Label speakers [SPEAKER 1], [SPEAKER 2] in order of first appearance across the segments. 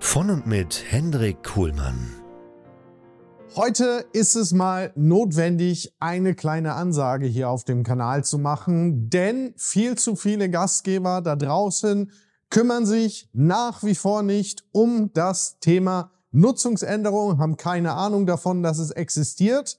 [SPEAKER 1] Von und mit Hendrik Kuhlmann.
[SPEAKER 2] Heute ist es mal notwendig, eine kleine Ansage hier auf dem Kanal zu machen, denn viel zu viele Gastgeber da draußen kümmern sich nach wie vor nicht um das Thema Nutzungsänderung, haben keine Ahnung davon, dass es existiert.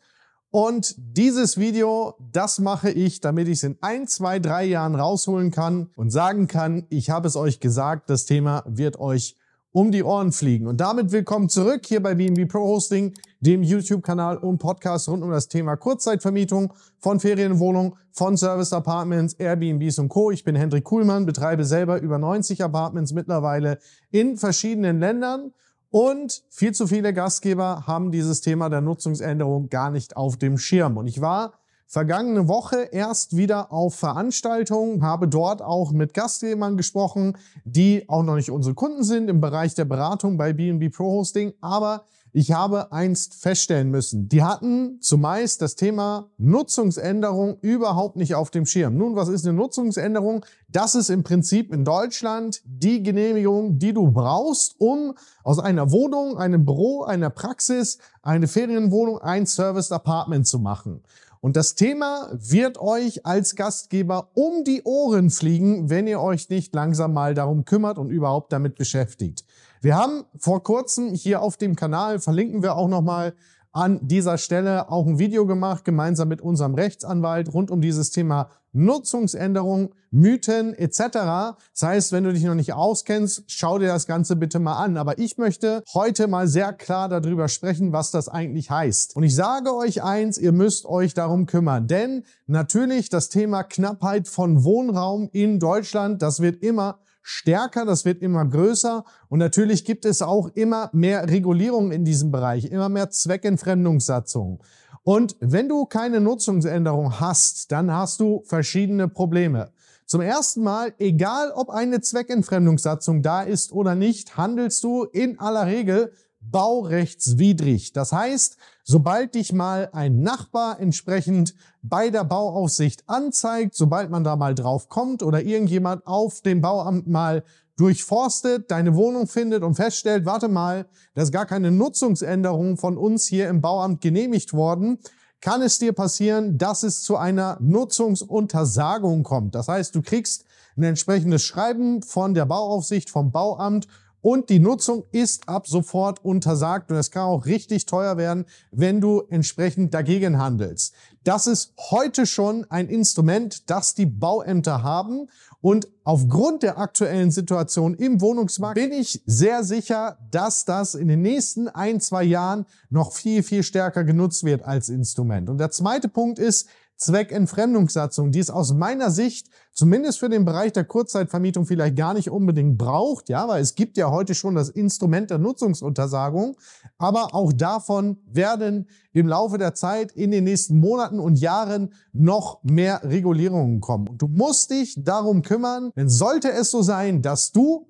[SPEAKER 2] Und dieses Video, das mache ich, damit ich es in ein, zwei, drei Jahren rausholen kann und sagen kann, ich habe es euch gesagt, das Thema wird euch um die Ohren fliegen. Und damit willkommen zurück hier bei BNB Pro Hosting, dem YouTube-Kanal und Podcast rund um das Thema Kurzzeitvermietung von Ferienwohnungen, von Service Apartments, Airbnbs und Co. Ich bin Hendrik Kuhlmann, betreibe selber über 90 Apartments mittlerweile in verschiedenen Ländern. Und viel zu viele Gastgeber haben dieses Thema der Nutzungsänderung gar nicht auf dem Schirm. Und ich war vergangene Woche erst wieder auf Veranstaltungen, habe dort auch mit Gastgebern gesprochen, die auch noch nicht unsere Kunden sind im Bereich der Beratung bei BNB Pro Hosting, aber ich habe einst feststellen müssen, die hatten zumeist das Thema Nutzungsänderung überhaupt nicht auf dem Schirm. Nun, was ist eine Nutzungsänderung? Das ist im Prinzip in Deutschland die Genehmigung, die du brauchst, um aus einer Wohnung, einem Büro, einer Praxis, eine Ferienwohnung, ein Service Apartment zu machen. Und das Thema wird euch als Gastgeber um die Ohren fliegen, wenn ihr euch nicht langsam mal darum kümmert und überhaupt damit beschäftigt. Wir haben vor kurzem hier auf dem Kanal, verlinken wir auch nochmal an dieser Stelle auch ein Video gemacht, gemeinsam mit unserem Rechtsanwalt rund um dieses Thema Nutzungsänderung, Mythen etc. Das heißt, wenn du dich noch nicht auskennst, schau dir das Ganze bitte mal an. Aber ich möchte heute mal sehr klar darüber sprechen, was das eigentlich heißt. Und ich sage euch eins, ihr müsst euch darum kümmern. Denn natürlich das Thema Knappheit von Wohnraum in Deutschland, das wird immer stärker, das wird immer größer und natürlich gibt es auch immer mehr Regulierungen in diesem Bereich, immer mehr Zweckentfremdungssatzungen. Und wenn du keine Nutzungsänderung hast, dann hast du verschiedene Probleme. Zum ersten Mal, egal ob eine Zweckentfremdungssatzung da ist oder nicht, handelst du in aller Regel baurechtswidrig. Das heißt, sobald dich mal ein Nachbar entsprechend bei der Bauaufsicht anzeigt, sobald man da mal drauf kommt oder irgendjemand auf dem Bauamt mal durchforstet, deine Wohnung findet und feststellt, warte mal, da ist gar keine Nutzungsänderung von uns hier im Bauamt genehmigt worden, kann es dir passieren, dass es zu einer Nutzungsuntersagung kommt. Das heißt, du kriegst ein entsprechendes Schreiben von der Bauaufsicht, vom Bauamt und die Nutzung ist ab sofort untersagt und es kann auch richtig teuer werden, wenn du entsprechend dagegen handelst. Das ist heute schon ein Instrument, das die Bauämter haben und aufgrund der aktuellen Situation im Wohnungsmarkt bin ich sehr sicher, dass das in den nächsten ein, zwei Jahren noch viel, viel stärker genutzt wird als Instrument. Und der zweite Punkt ist, Zweckentfremdungssatzung, die es aus meiner Sicht zumindest für den Bereich der Kurzzeitvermietung vielleicht gar nicht unbedingt braucht, ja, weil es gibt ja heute schon das Instrument der Nutzungsuntersagung, aber auch davon werden im Laufe der Zeit in den nächsten Monaten und Jahren noch mehr Regulierungen kommen. Und du musst dich darum kümmern, denn sollte es so sein, dass du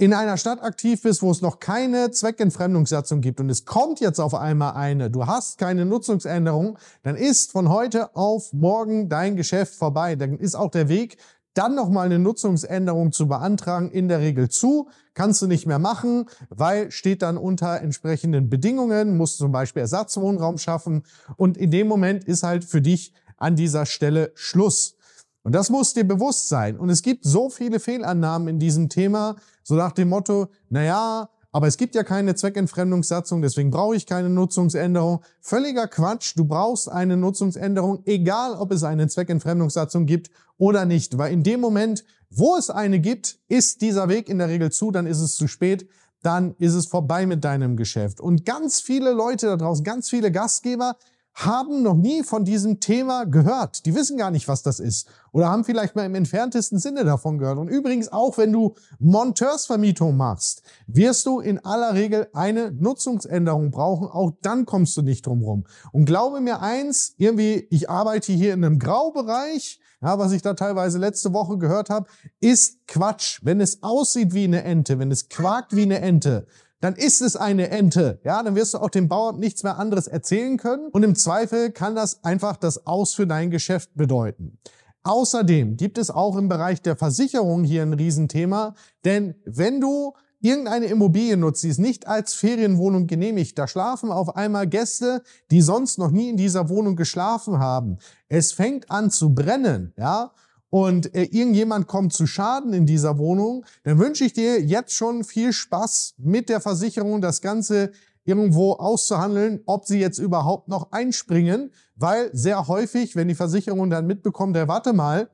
[SPEAKER 2] in einer Stadt aktiv bist, wo es noch keine Zweckentfremdungssatzung gibt und es kommt jetzt auf einmal eine, du hast keine Nutzungsänderung, dann ist von heute auf morgen dein Geschäft vorbei. Dann ist auch der Weg, dann nochmal eine Nutzungsänderung zu beantragen, in der Regel zu. Kannst du nicht mehr machen, weil steht dann unter entsprechenden Bedingungen, musst zum Beispiel Ersatzwohnraum schaffen und in dem Moment ist halt für dich an dieser Stelle Schluss. Und das muss dir bewusst sein. Und es gibt so viele Fehlannahmen in diesem Thema, so nach dem Motto, na ja, aber es gibt ja keine Zweckentfremdungssatzung, deswegen brauche ich keine Nutzungsänderung. Völliger Quatsch, du brauchst eine Nutzungsänderung, egal ob es eine Zweckentfremdungssatzung gibt oder nicht, weil in dem Moment, wo es eine gibt, ist dieser Weg in der Regel zu, dann ist es zu spät, dann ist es vorbei mit deinem Geschäft. Und ganz viele Leute da draußen, ganz viele Gastgeber haben noch nie von diesem Thema gehört. Die wissen gar nicht, was das ist. Oder haben vielleicht mal im entferntesten Sinne davon gehört. Und übrigens auch, wenn du Monteursvermietung machst, wirst du in aller Regel eine Nutzungsänderung brauchen. Auch dann kommst du nicht drum rum. Und glaube mir eins, irgendwie, ich arbeite hier in einem Graubereich. Ja, was ich da teilweise letzte Woche gehört habe, ist Quatsch. Wenn es aussieht wie eine Ente, wenn es quakt wie eine Ente, dann ist es eine Ente. Ja, dann wirst du auch dem Bauern nichts mehr anderes erzählen können. Und im Zweifel kann das einfach das Aus für dein Geschäft bedeuten. Außerdem gibt es auch im Bereich der Versicherung hier ein Riesenthema, denn wenn du irgendeine Immobilie nutzt, die ist nicht als Ferienwohnung genehmigt, da schlafen auf einmal Gäste, die sonst noch nie in dieser Wohnung geschlafen haben. Es fängt an zu brennen, ja, und äh, irgendjemand kommt zu Schaden in dieser Wohnung, dann wünsche ich dir jetzt schon viel Spaß mit der Versicherung, das Ganze irgendwo auszuhandeln, ob sie jetzt überhaupt noch einspringen, weil sehr häufig, wenn die Versicherung dann mitbekommt, der warte mal,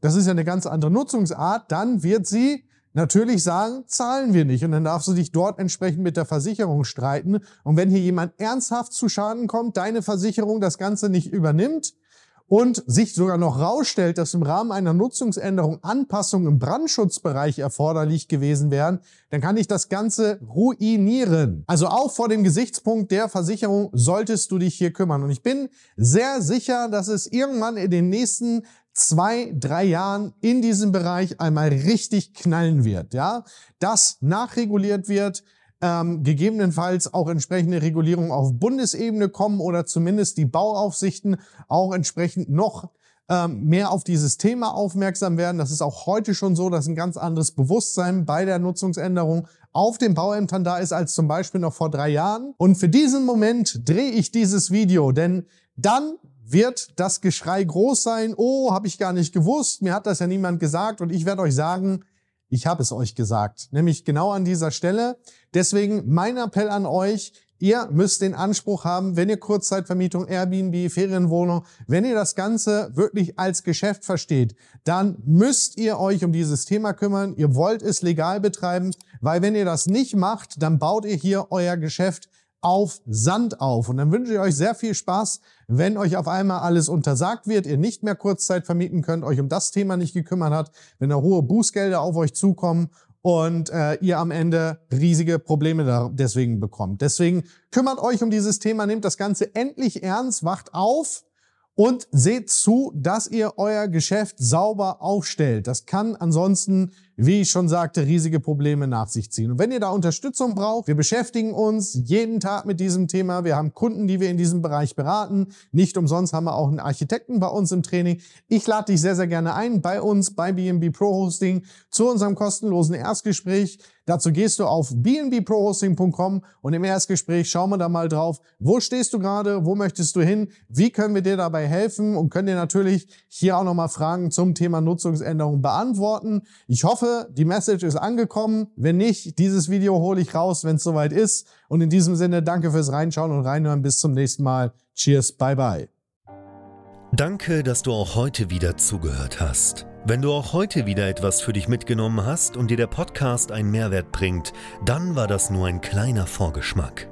[SPEAKER 2] das ist ja eine ganz andere Nutzungsart, dann wird sie natürlich sagen, zahlen wir nicht. Und dann darfst du dich dort entsprechend mit der Versicherung streiten. Und wenn hier jemand ernsthaft zu Schaden kommt, deine Versicherung das Ganze nicht übernimmt, und sich sogar noch rausstellt, dass im Rahmen einer Nutzungsänderung Anpassungen im Brandschutzbereich erforderlich gewesen wären, dann kann ich das Ganze ruinieren. Also auch vor dem Gesichtspunkt der Versicherung solltest du dich hier kümmern. Und ich bin sehr sicher, dass es irgendwann in den nächsten zwei, drei Jahren in diesem Bereich einmal richtig knallen wird, ja, dass nachreguliert wird, ähm, gegebenenfalls auch entsprechende Regulierungen auf Bundesebene kommen oder zumindest die Bauaufsichten auch entsprechend noch ähm, mehr auf dieses Thema aufmerksam werden. Das ist auch heute schon so, dass ein ganz anderes Bewusstsein bei der Nutzungsänderung auf den Bauämtern da ist als zum Beispiel noch vor drei Jahren. Und für diesen Moment drehe ich dieses Video, denn dann wird das Geschrei groß sein. Oh, habe ich gar nicht gewusst. Mir hat das ja niemand gesagt. Und ich werde euch sagen, ich habe es euch gesagt, nämlich genau an dieser Stelle. Deswegen mein Appell an euch, Ihr müsst den Anspruch haben, wenn ihr Kurzzeitvermietung, Airbnb, Ferienwohnung, wenn ihr das Ganze wirklich als Geschäft versteht, dann müsst ihr euch um dieses Thema kümmern. Ihr wollt es legal betreiben, weil wenn ihr das nicht macht, dann baut ihr hier euer Geschäft auf Sand auf. Und dann wünsche ich euch sehr viel Spaß, wenn euch auf einmal alles untersagt wird, ihr nicht mehr Kurzzeit vermieten könnt, euch um das Thema nicht gekümmert hat, wenn da hohe Bußgelder auf euch zukommen und äh, ihr am Ende riesige Probleme deswegen bekommt. Deswegen kümmert euch um dieses Thema, nehmt das Ganze endlich ernst, wacht auf und seht zu, dass ihr euer Geschäft sauber aufstellt. Das kann ansonsten, wie ich schon sagte, riesige Probleme nach sich ziehen. Und wenn ihr da Unterstützung braucht, wir beschäftigen uns jeden Tag mit diesem Thema. Wir haben Kunden, die wir in diesem Bereich beraten. Nicht umsonst haben wir auch einen Architekten bei uns im Training. Ich lade dich sehr, sehr gerne ein bei uns bei BNB Pro Hosting zu unserem kostenlosen Erstgespräch. Dazu gehst du auf bnbprohosting.com und im Erstgespräch schauen wir da mal drauf, wo stehst du gerade, wo möchtest du hin, wie können wir dir dabei helfen und können dir natürlich hier auch nochmal Fragen zum Thema Nutzungsänderung beantworten. Ich die Message ist angekommen. Wenn nicht, dieses Video hole ich raus, wenn es soweit ist. Und in diesem Sinne, danke fürs Reinschauen und Reinhören. Bis zum nächsten Mal. Cheers, bye bye.
[SPEAKER 1] Danke, dass du auch heute wieder zugehört hast. Wenn du auch heute wieder etwas für dich mitgenommen hast und dir der Podcast einen Mehrwert bringt, dann war das nur ein kleiner Vorgeschmack.